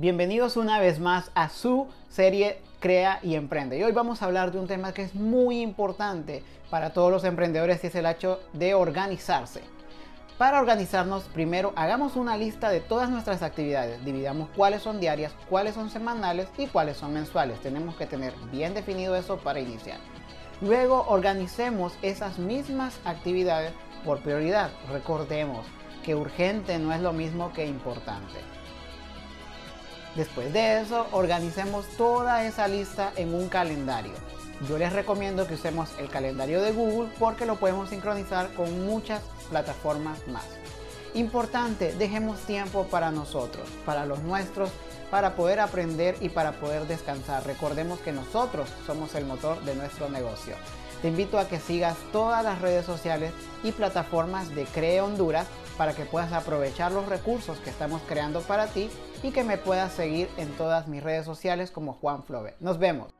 Bienvenidos una vez más a su serie Crea y Emprende. Y hoy vamos a hablar de un tema que es muy importante para todos los emprendedores y es el hecho de organizarse. Para organizarnos, primero hagamos una lista de todas nuestras actividades. Dividamos cuáles son diarias, cuáles son semanales y cuáles son mensuales. Tenemos que tener bien definido eso para iniciar. Luego organicemos esas mismas actividades por prioridad. Recordemos que urgente no es lo mismo que importante. Después de eso, organicemos toda esa lista en un calendario. Yo les recomiendo que usemos el calendario de Google porque lo podemos sincronizar con muchas plataformas más. Importante, dejemos tiempo para nosotros, para los nuestros, para poder aprender y para poder descansar. Recordemos que nosotros somos el motor de nuestro negocio. Te invito a que sigas todas las redes sociales y plataformas de Cree Honduras para que puedas aprovechar los recursos que estamos creando para ti y que me puedas seguir en todas mis redes sociales como Juan Flove. Nos vemos.